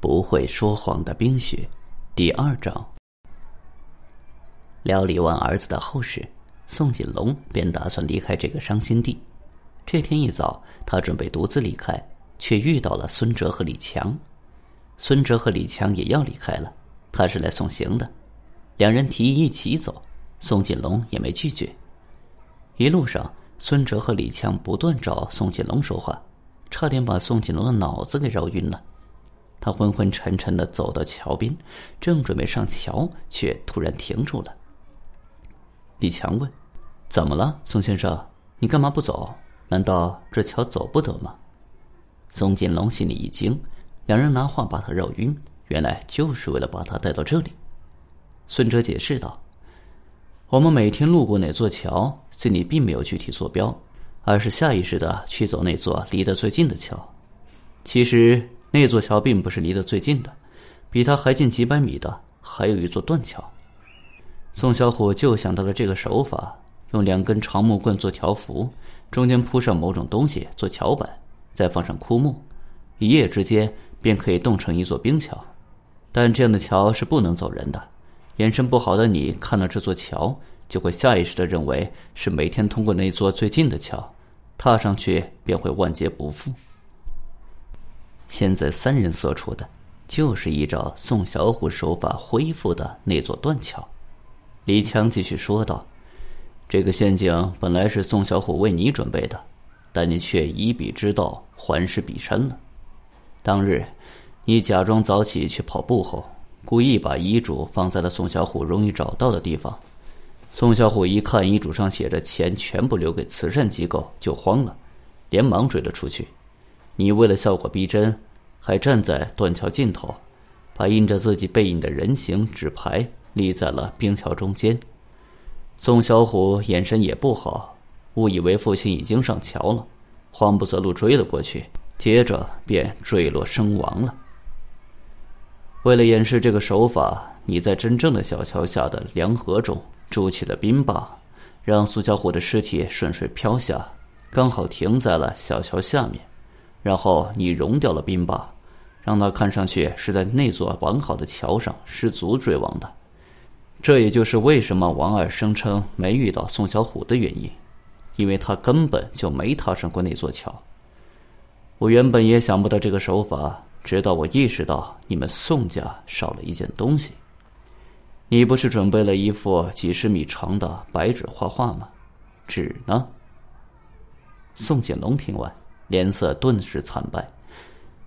不会说谎的冰雪，第二章。料理完儿子的后事，宋锦龙便打算离开这个伤心地。这天一早，他准备独自离开，却遇到了孙哲和李强。孙哲和李强也要离开了，他是来送行的。两人提议一起走，宋锦龙也没拒绝。一路上，孙哲和李强不断找宋锦龙说话。差点把宋锦龙的脑子给绕晕了，他昏昏沉沉的走到桥边，正准备上桥，却突然停住了。李强问：“怎么了，宋先生？你干嘛不走？难道这桥走不得吗？”宋锦龙心里一惊，两人拿话把他绕晕，原来就是为了把他带到这里。孙哲解释道：“我们每天路过哪座桥，心里并没有具体坐标。”而是下意识的去走那座离得最近的桥。其实那座桥并不是离得最近的，比它还近几百米的还有一座断桥。宋小虎就想到了这个手法：用两根长木棍做条幅，中间铺上某种东西做桥板，再放上枯木，一夜之间便可以冻成一座冰桥。但这样的桥是不能走人的，眼神不好的你看到这座桥，就会下意识的认为是每天通过那座最近的桥。踏上去便会万劫不复。现在三人所处的，就是依照宋小虎手法恢复的那座断桥。李强继续说道：“这个陷阱本来是宋小虎为你准备的，但你却以彼之道还施彼身了。当日，你假装早起去跑步后，故意把遗嘱放在了宋小虎容易找到的地方。”宋小虎一看遗嘱上写着钱全部留给慈善机构，就慌了，连忙追了出去。你为了效果逼真，还站在断桥尽头，把印着自己背影的人形纸牌立在了冰桥中间。宋小虎眼神也不好，误以为父亲已经上桥了，慌不择路追了过去，接着便坠落身亡了。为了掩饰这个手法，你在真正的小桥下的凉河中。筑起了冰坝，让苏小虎的尸体顺水漂下，刚好停在了小桥下面。然后你融掉了冰坝，让他看上去是在那座完好的桥上失足坠亡的。这也就是为什么王二声称没遇到宋小虎的原因，因为他根本就没踏上过那座桥。我原本也想不到这个手法，直到我意识到你们宋家少了一件东西。你不是准备了一幅几十米长的白纸画画吗？纸呢？宋锦龙听完，脸色顿时惨白。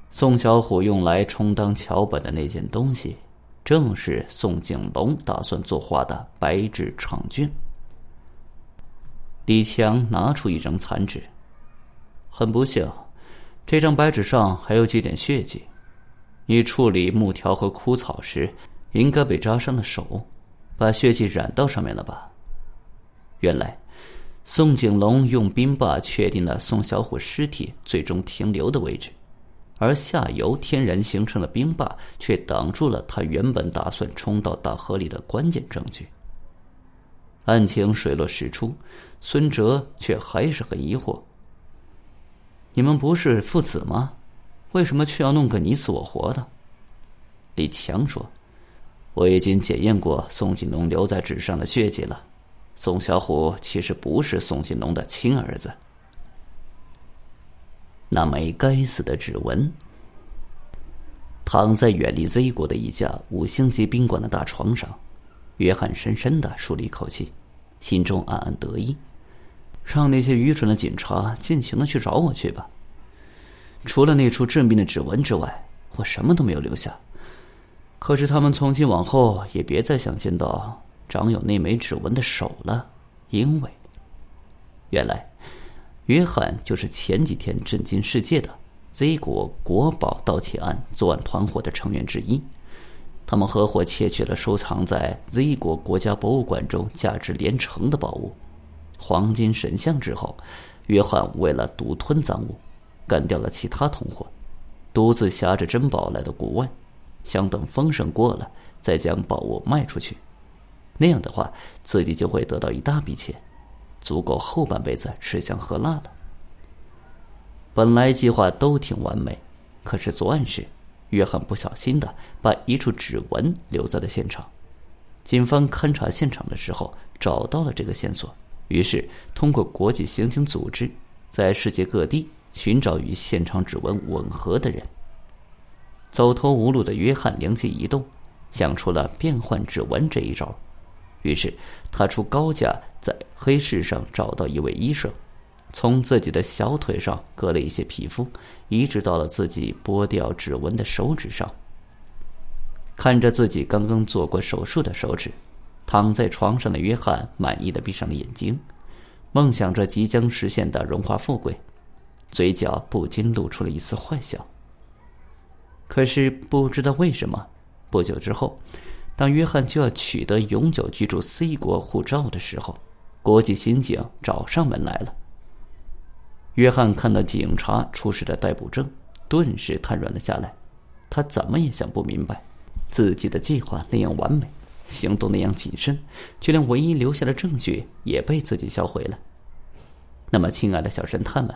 宋小虎用来充当桥本的那件东西，正是宋景龙打算作画的白纸长卷。李强拿出一张残纸，很不幸，这张白纸上还有几点血迹。你处理木条和枯草时。应该被扎伤了手，把血迹染到上面了吧？原来，宋景龙用冰坝确定了宋小虎尸体最终停留的位置，而下游天然形成的冰坝却挡住了他原本打算冲到大河里的关键证据。案情水落石出，孙哲却还是很疑惑：“你们不是父子吗？为什么却要弄个你死我活的？”李强说。我已经检验过宋锦龙留在纸上的血迹了，宋小虎其实不是宋金龙的亲儿子。那枚该死的指纹，躺在远离 Z 国的一家五星级宾馆的大床上，约翰深深的舒了一口气，心中暗暗得意，让那些愚蠢的警察尽情的去找我去吧。除了那处致命的指纹之外，我什么都没有留下。可是他们从今往后也别再想见到长有那枚指纹的手了，因为原来约翰就是前几天震惊世界的 Z 国国宝盗窃案作案团伙的成员之一。他们合伙窃取了收藏在 Z 国国家博物馆中价值连城的宝物——黄金神像之后，约翰为了独吞赃物，干掉了其他同伙，独自挟着珍宝来到国外。想等风声过了，再将宝物卖出去，那样的话，自己就会得到一大笔钱，足够后半辈子吃香喝辣了。本来计划都挺完美，可是作案时，约翰不小心的把一处指纹留在了现场。警方勘察现场的时候找到了这个线索，于是通过国际刑警组织，在世界各地寻找与现场指纹吻合的人。走投无路的约翰灵机一动，想出了变换指纹这一招。于是他出高价在黑市上找到一位医生，从自己的小腿上割了一些皮肤，移植到了自己剥掉指纹的手指上。看着自己刚刚做过手术的手指，躺在床上的约翰满意的闭上了眼睛，梦想着即将实现的荣华富贵，嘴角不禁露出了一丝坏笑。可是不知道为什么，不久之后，当约翰就要取得永久居住 C 国护照的时候，国际刑警找上门来了。约翰看到警察出示的逮捕证，顿时瘫软了下来。他怎么也想不明白，自己的计划那样完美，行动那样谨慎，却连唯一留下的证据也被自己销毁了。那么，亲爱的小神探们，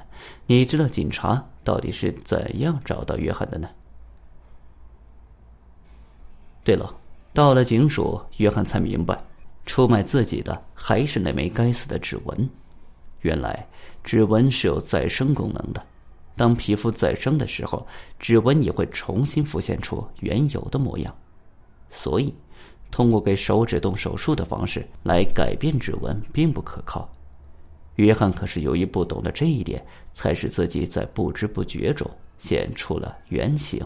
你知道警察到底是怎样找到约翰的呢？对了，到了警署，约翰才明白，出卖自己的还是那枚该死的指纹。原来，指纹是有再生功能的，当皮肤再生的时候，指纹也会重新浮现出原有的模样。所以，通过给手指动手术的方式来改变指纹并不可靠。约翰可是由于不懂得这一点，才使自己在不知不觉中现出了原形。